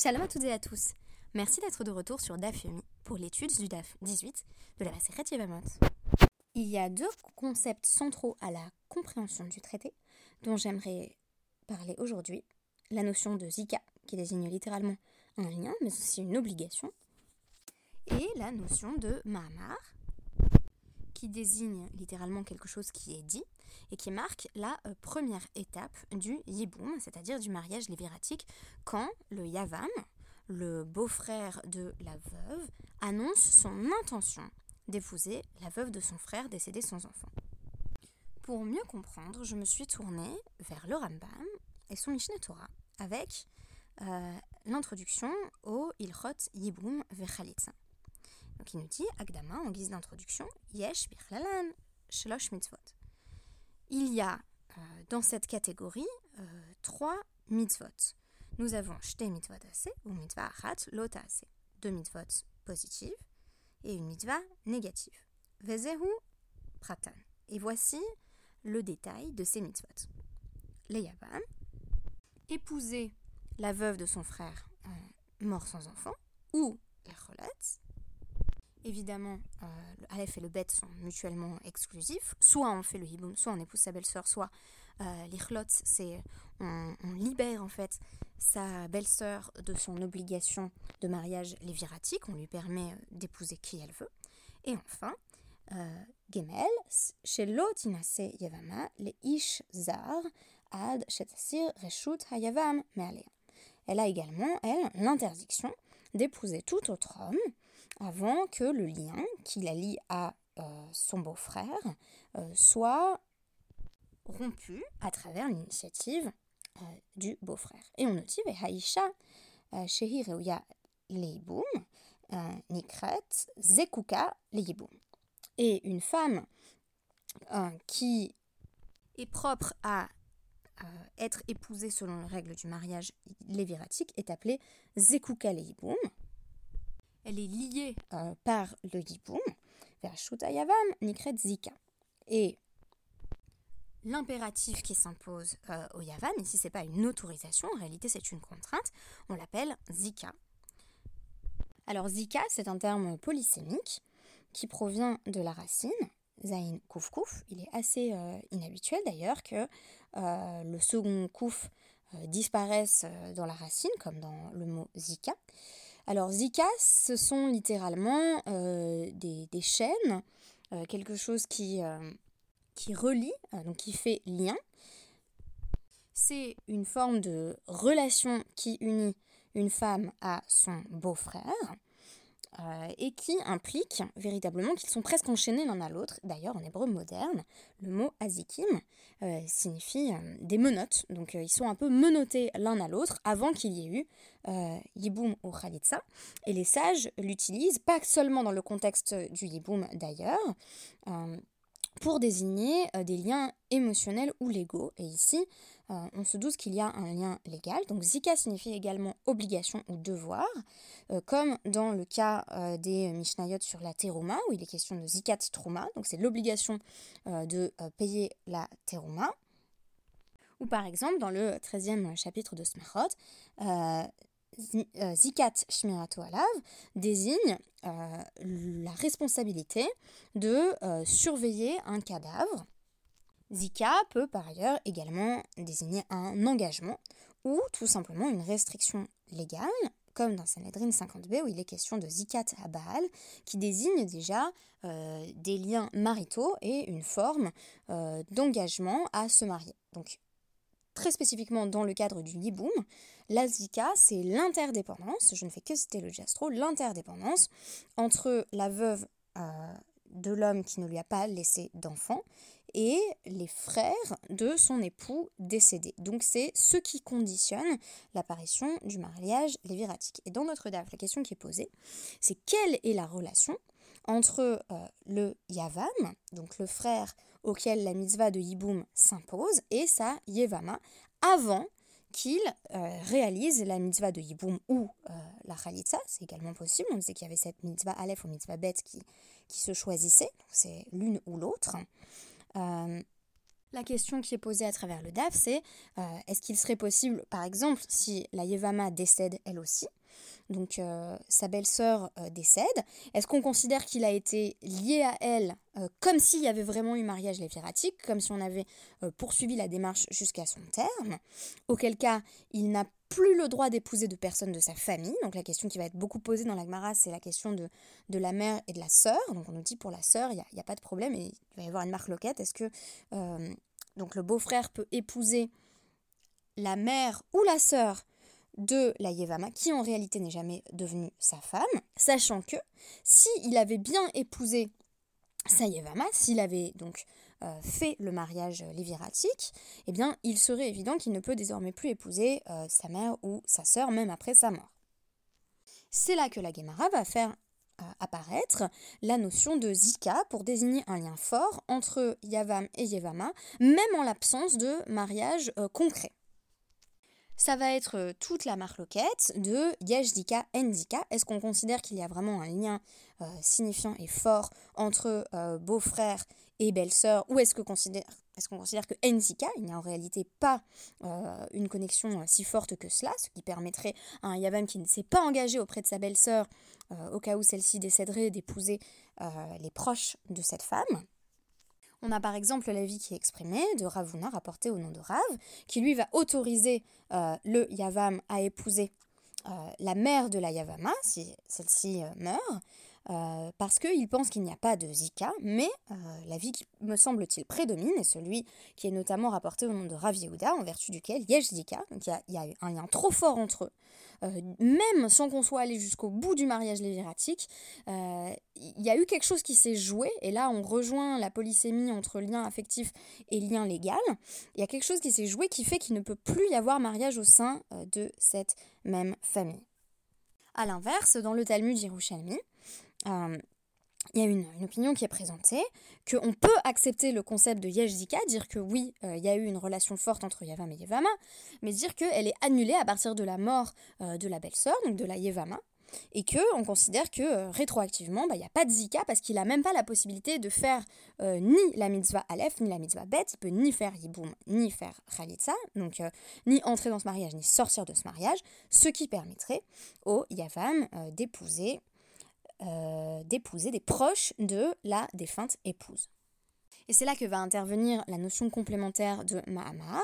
Shalom à toutes et à tous. Merci d'être de retour sur DAF Yomi pour l'étude du DAF 18 de la Maseret Yevamot. Il y a deux concepts centraux à la compréhension du traité dont j'aimerais parler aujourd'hui. La notion de zika, qui désigne littéralement un lien, mais aussi une obligation, et la notion de mahamar, qui désigne littéralement quelque chose qui est dit et qui marque la euh, première étape du yiboum, c'est-à-dire du mariage léviratique, quand le yavam, le beau-frère de la veuve, annonce son intention d'épouser la veuve de son frère décédé sans enfant. Pour mieux comprendre, je me suis tournée vers le Rambam et son Mishneh Torah avec euh, l'introduction au Ilchot Yiboum Vechalitza. Donc il nous dit, Agdama, en guise d'introduction, Yesh Birlalan Shlosh Mitzvot. Il y a euh, dans cette catégorie euh, trois mitzvot. Nous avons Shte mitzvot assez ou mitzvah achat lota assez. Deux mitzvot positives et une mitzvah négative. Vezehu pratan. Et voici le détail de ces mitzvot. Les épouser la veuve de son frère euh, mort sans enfant, ou la cholatz, évidemment, euh, le Aleph et le Bet sont mutuellement exclusifs. Soit on fait le hiboum, soit on épouse sa belle-sœur, soit euh, l'ichlot, c'est on, libère en fait sa belle-sœur de son obligation de mariage léviratique, on lui permet euh, d'épouser qui elle veut. Et enfin, euh, Gemel, chez l'otinase yavama, les ish zar, ad shetasir reshut hayavam me'alea. Elle a également, elle, l'interdiction d'épouser tout autre homme avant que le lien qui la lie à euh, son beau-frère euh, soit rompu à travers l'initiative euh, du beau-frère. Et on note Haïcha Leiboum Nikret Zekuka Leiboum. Et une femme qui est propre à être épousée selon les règles du mariage léviratique est appelée Zekuka Leiboum elle est liée euh, par le Yiboum vers Yavam Nikret Zika. Et l'impératif qui s'impose euh, au Yavam, ici c'est pas une autorisation, en réalité c'est une contrainte, on l'appelle Zika. Alors Zika, c'est un terme polysémique qui provient de la racine Zain Kouf Kouf. Il est assez euh, inhabituel d'ailleurs que le second Kouf disparaisse dans la racine, comme dans le mot Zika. Alors Zika, ce sont littéralement euh, des, chaînes, euh, quelque chose qui, euh, qui relie, donc qui fait lien. C'est une forme de relation qui unit une femme à son beau-frère. Euh, et qui implique véritablement qu'ils sont presque enchaînés l'un à l'autre. D'ailleurs, en hébreu moderne, le mot azikim euh, signifie euh, des menottes. Donc, ils sont un peu menottés l'un à l'autre avant qu'il y ait eu yiboum ou khalitsa. Et les sages l'utilisent pas seulement dans le contexte du yiboum d'ailleurs, pour désigner des liens émotionnels ou légaux. Et ici, euh, on se doute qu'il y a un lien légal. Donc zika signifie également obligation ou devoir, euh, comme dans le cas euh, des Mishnayot sur la terouma, où il est question de zikat trouma, donc c'est l'obligation de payer la terouma. Ou par exemple, dans le 13e chapitre de Smachot, Zikat Shmirato Alav désigne la responsabilité de surveiller un cadavre Zika peut par ailleurs également désigner un engagement ou tout simplement une restriction légale, comme dans Sanhedrin 50b où il est question de Zikat à Baal, qui désigne déjà euh, des liens maritaux et une forme euh, d'engagement à se marier. Très spécifiquement dans le cadre du Yiboum, la Zika, c'est l'interdépendance, je ne fais que citer le gastro, l'interdépendance entre la veuve euh, de l'homme qui ne lui a pas laissé d'enfant et les frères de son époux décédé. Donc c'est ce qui conditionne l'apparition du mariage léviratique. Et dans notre DAF, la question qui est posée, c'est quelle est la relation entre euh, le Yavam, donc le frère auquel la mitzvah de Yiboum s'impose, et sa Yevama, avant qu'il euh, réalise la mitzvah de Yiboum ou euh, la Khalitsa, c'est également possible. On disait qu'il y avait cette mitzvah Aleph ou mitzvah Bet qui, qui se choisissait, c'est l'une ou l'autre. Euh, La question qui est posée à travers le DAF, c'est est-ce qu'il serait possible, par exemple, si la Yevama décède elle aussi, donc euh, sa belle-sœur euh, décède, est-ce qu'on considère qu'il a été lié à elle comme s'il y avait vraiment eu mariage léviratique, comme si on avait poursuivi la démarche jusqu'à son terme, auquel cas il n'a plus le droit d'épouser de personnes de sa famille. Donc la question qui va être beaucoup posée dans la Gemara, c'est la question de, la mère et de la sœur. Donc on nous dit pour la sœur, il n'y a, pas de problème, et il va y avoir une marque loquette. Est-ce que le beau-frère peut épouser la mère ou la sœur de la Yevama, qui en réalité n'est jamais devenue sa femme, sachant que s'il avait bien épousé sa Yevama, s'il avait donc euh, fait le mariage léviratique, eh bien il serait évident qu'il ne peut désormais plus épouser euh, sa mère ou sa sœur, même après sa mort. C'est là que la Gemara va faire apparaître la notion de zika pour désigner un lien fort entre Yavam et Yevama, même en l'absence de mariage euh, concret. Ça va être euh, toute la marloquette de Yashdika Endika. Est-ce qu'on considère qu'il y a vraiment un lien euh, signifiant et fort entre beau-frère et belle-sœur? Ou est-ce qu'on considère, que Enzika, il n'y a en réalité pas une connexion si forte que cela, ce qui permettrait à un Yavam qui ne s'est pas engagé auprès de sa belle-sœur euh, au cas où celle-ci décéderait, d'épouser euh, les proches de cette femme? On a par exemple l'avis qui est exprimé de Ravuna, rapporté au nom de Rav, qui lui va autoriser euh, le Yavam à épouser la mère de la Yavama, si celle-ci meurt, euh, parce qu'il pense qu'il n'y a pas de Zika, mais euh, la vie qui, me semble-t-il, prédomine est celui qui est notamment rapporté au nom de Rav Yehuda, en vertu duquel Yesh Zika, donc il y, a un lien trop fort entre eux, euh, même sans qu'on soit allé jusqu'au bout du mariage léviratique, il y a eu quelque chose qui s'est joué, et là on rejoint la polysémie entre lien affectif et lien légal, il y a quelque chose qui s'est joué qui fait qu'il ne peut plus y avoir mariage au sein de cette même famille. A l'inverse, dans le Talmud Yerushalmi, euh, il y a une, opinion qui est présentée, qu'on peut accepter le concept de Yeshzika, dire que oui, euh, il y a eu une relation forte entre Yavam et Yevama, mais dire qu'elle est annulée à partir de la mort euh, de la belle-sœur, donc de la Yevama, et qu'on considère que rétroactivement, bah, il n'y a pas de Zika parce qu'il n'a même pas la possibilité de faire ni la mitzvah Aleph, ni la mitzvah Bet, il peut ni faire Yiboum, ni faire Khalitsa, donc ni entrer dans ce mariage, ni sortir de ce mariage, ce qui permettrait au Yavam d'épouser euh, d'épouser des proches de la défunte épouse. Et c'est là que va intervenir la notion complémentaire de Mahamar,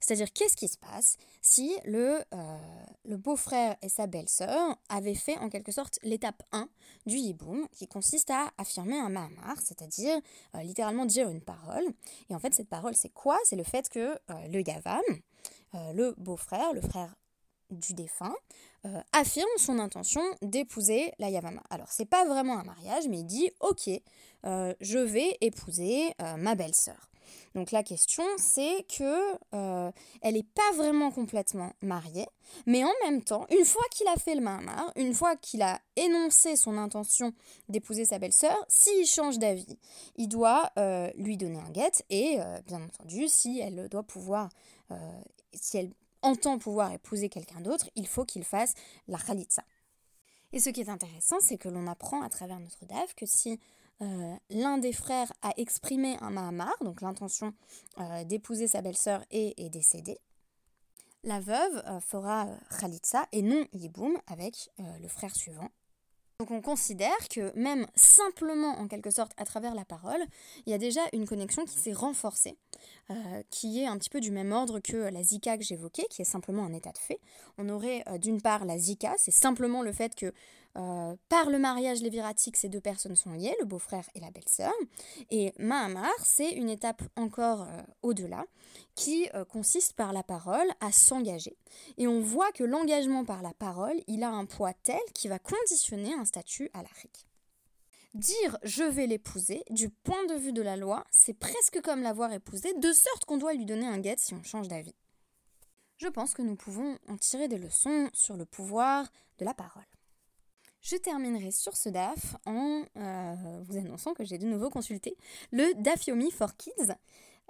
c'est-à-dire qu'est-ce qui se passe si le, euh, le beau-frère et sa belle-sœur avaient fait en quelque sorte l'étape 1 du Yiboum, qui consiste à affirmer un Mahamar, c'est-à-dire euh, littéralement dire une parole. Et en fait, cette parole, c'est quoi? C'est le fait que le Yavam, le beau-frère, le frère du défunt, euh, affirme son intention d'épouser la Yavama. Alors, c'est pas vraiment un mariage, mais il dit Ok, euh, je vais épouser euh, ma belle-sœur. Donc la question, c'est que elle n'est pas vraiment complètement mariée, mais en même temps, une fois qu'il a fait le mahamar, une fois qu'il a énoncé son intention d'épouser sa belle-sœur, s'il change d'avis, il doit lui donner un guet et, bien entendu, si elle doit pouvoir, si elle entend pouvoir épouser quelqu'un d'autre, il faut qu'il fasse la khalitsa. Et ce qui est intéressant, c'est que l'on apprend à travers notre DAF que si euh, l'un des frères a exprimé un mahamar, donc l'intention euh, d'épouser sa belle-sœur et est décédé, la veuve euh, fera khalitsa et non yiboum avec le frère suivant. Donc on considère que même simplement en quelque sorte à travers la parole, il y a déjà une connexion qui s'est renforcée, euh, qui est un petit peu du même ordre que la zika que j'évoquais, qui est simplement un état de fait. On aurait euh, d'une part la zika, c'est simplement le fait que euh, par le mariage léviratique, ces deux personnes sont liées, le beau-frère et la belle-sœur. Et Mahamar, c'est une étape encore euh, au-delà, qui euh, consiste par la parole à s'engager. Et on voit que l'engagement par la parole, il a un poids tel qui va conditionner un statut à l'Afrique. Dire je vais l'épouser, du point de vue de la loi, c'est presque comme l'avoir épousée, de sorte qu'on doit lui donner un guet si on change d'avis. Je pense que nous pouvons en tirer des leçons sur le pouvoir de la parole. Je terminerai sur ce DAF en euh, vous annonçant que j'ai de nouveau consulté le Dafyomi for Kids.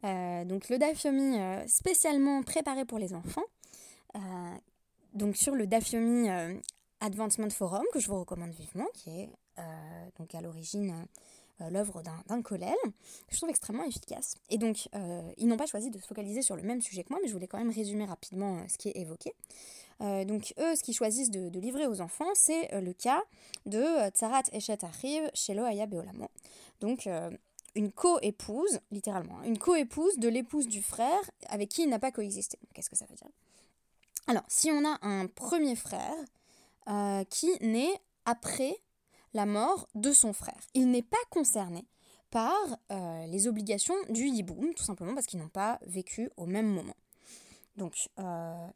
Euh, donc le Dafyomi euh, spécialement préparé pour les enfants. donc sur le Dafyomi Advancement Forum que je vous recommande vivement, qui est donc à l'origine l'œuvre d'un collège, je trouve extrêmement efficace. Et donc, ils n'ont pas choisi de se focaliser sur le même sujet que moi, mais je voulais quand même résumer rapidement ce qui est évoqué. Donc, eux, ce qu'ils choisissent de, livrer aux enfants, c'est le cas de Tsarat Eshet Achiv Shelo Aya Beolamo. Donc, une co-épouse, littéralement, hein, une co-épouse de l'épouse du frère avec qui il n'a pas coexisté. Qu'est-ce que ça veut dire? Alors, si on a un premier frère euh, qui naît après la mort de son frère, il n'est pas concerné par euh, les obligations du yiboum, tout simplement parce qu'ils n'ont pas vécu au même moment. Donc, euh,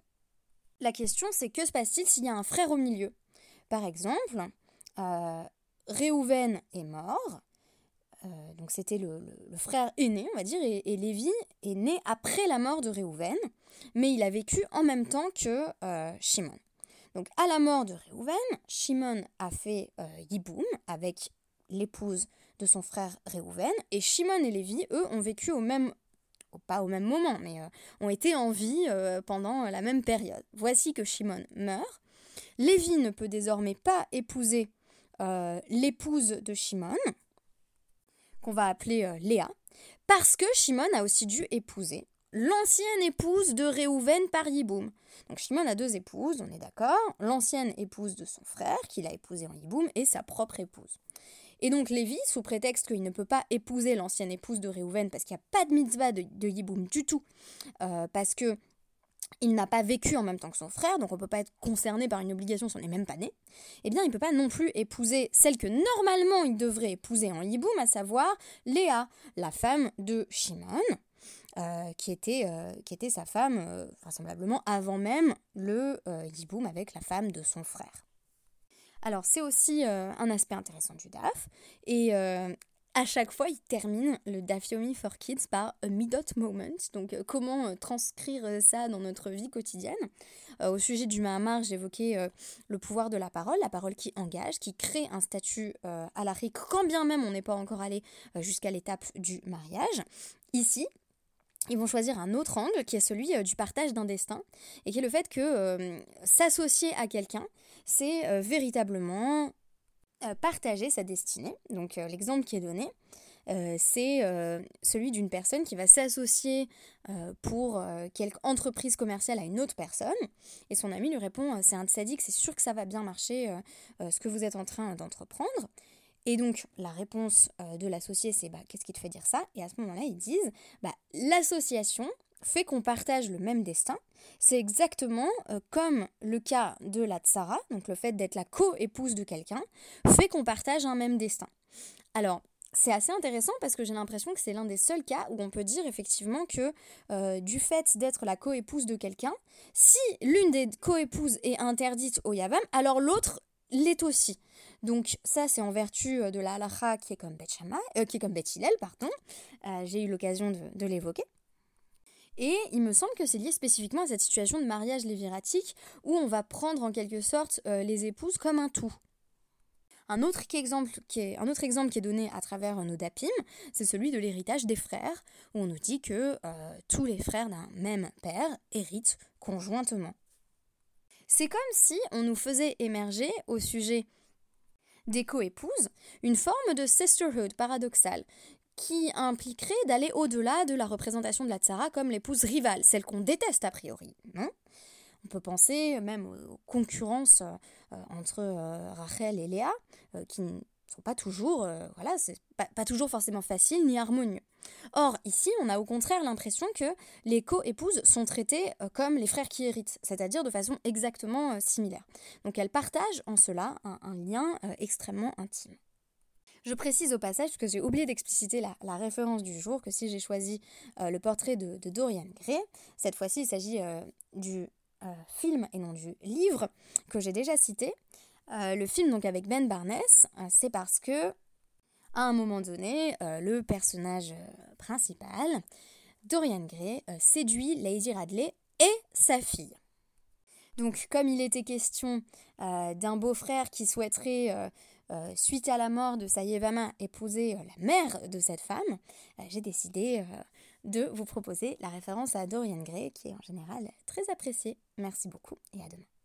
la question, c'est que se passe-t-il s'il y a un frère au milieu? Par exemple, Réhouven est mort, euh, donc c'était le, frère aîné, on va dire, et, Lévi est né après la mort de Réhouven, mais il a vécu en même temps que euh, Shimon. Donc à la mort de Réhouven, Shimon a fait euh, Yiboum avec l'épouse de son frère Réhouven, et Shimon et Lévi, eux, ont vécu au même pas au même moment, mais ont été en vie pendant la même période. Voici que Shimon meurt. Lévi ne peut désormais pas épouser l'épouse de Shimon, qu'on va appeler euh, Léa, parce que Shimon a aussi dû épouser l'ancienne épouse de Réhouven par Yiboum. Donc Shimon a deux épouses, on est d'accord, l'ancienne épouse de son frère, qu'il a épousée en Yiboum, et sa propre épouse. Et donc Lévi, sous prétexte qu'il ne peut pas épouser l'ancienne épouse de Réhouven parce qu'il n'y a pas de mitzvah de, de Yiboum du tout, euh, parce que il n'a pas vécu en même temps que son frère, donc on ne peut pas être concerné par une obligation si on n'est même pas né, eh bien il ne peut pas non plus épouser celle que normalement il devrait épouser en Yiboum, à savoir Léa, la femme de Shimon, euh, qui, était, euh, qui était sa femme, vraisemblablement avant même le Yiboum avec la femme de son frère. Alors c'est aussi un aspect intéressant du DAF, et à chaque fois, il termine le Dafyomi for Kids par a midot moment. Donc, euh, comment euh, transcrire euh, ça dans notre vie quotidienne Au sujet du Mahamar, j'évoquais le pouvoir de la parole, la parole qui engage, qui crée un statut à la quand bien même on n'est pas encore allé jusqu'à l'étape du mariage. Ici, ils vont choisir un autre angle qui est celui du partage d'un destin et qui est le fait que s'associer à quelqu'un, c'est véritablement euh, partager sa destinée. Donc euh, l'exemple qui est donné, euh, c'est celui d'une personne qui va s'associer pour quelque entreprise commerciale à une autre personne. Et son ami lui répond, c'est un sadique, c'est sûr que ça va bien marcher ce que vous êtes en train d'entreprendre. Et donc la réponse de l'associé, c'est bah, qu'est-ce qui te fait dire ça? Et à ce moment-là, ils disent, bah, l'association fait qu'on partage le même destin. C'est exactement euh, comme le cas de la tsara, donc le fait d'être la co-épouse de quelqu'un, fait qu'on partage un même destin. Alors, c'est assez intéressant parce que j'ai l'impression que c'est l'un des seuls cas où on peut dire effectivement que euh, du fait d'être la co-épouse de quelqu'un, si l'une des co-épouses est interdite au Yavam, alors l'autre l'est aussi. Donc ça c'est en vertu euh, de la halakha qui est comme Bet, qui est comme pardon. j'ai eu l'occasion de l'évoquer. Et il me semble que c'est lié spécifiquement à cette situation de mariage léviratique où on va prendre en quelque sorte euh, les épouses comme un tout. Un autre, exemple qui est, un autre exemple qui est donné à travers nos dapim, c'est celui de l'héritage des frères, où on nous dit que euh, tous les frères d'un même père héritent conjointement. C'est comme si on nous faisait émerger au sujet des co-épouses une forme de sisterhood paradoxale qui impliquerait d'aller au-delà de la représentation de la tsara comme l'épouse rivale, celle qu'on déteste a priori, on peut penser même aux concurrences euh, entre euh, Rachel et Léa, euh, qui sont pas toujours, voilà, c'est pas, toujours forcément facile ni harmonieux. Or, ici, on a au contraire l'impression que les co-épouses sont traitées comme les frères qui héritent, c'est-à-dire de façon exactement similaire. Donc elles partagent en cela un lien extrêmement intime. Je précise au passage, que j'ai oublié d'expliciter la, référence du jour, que si j'ai choisi euh, le portrait de, Dorian Gray, cette fois-ci il s'agit euh, du euh, film et non du livre que j'ai déjà cité. Le film donc avec Ben Barnes, c'est parce que à un moment donné, le personnage principal, Dorian Gray, séduit Lady Radley et sa fille. Donc comme il était question d'un beau-frère qui souhaiterait euh, suite à la mort de Sayevama, épouser euh, la mère de cette femme, euh, j'ai décidé de vous proposer la référence à Dorian Gray, qui est en général très appréciée. Merci beaucoup et à demain.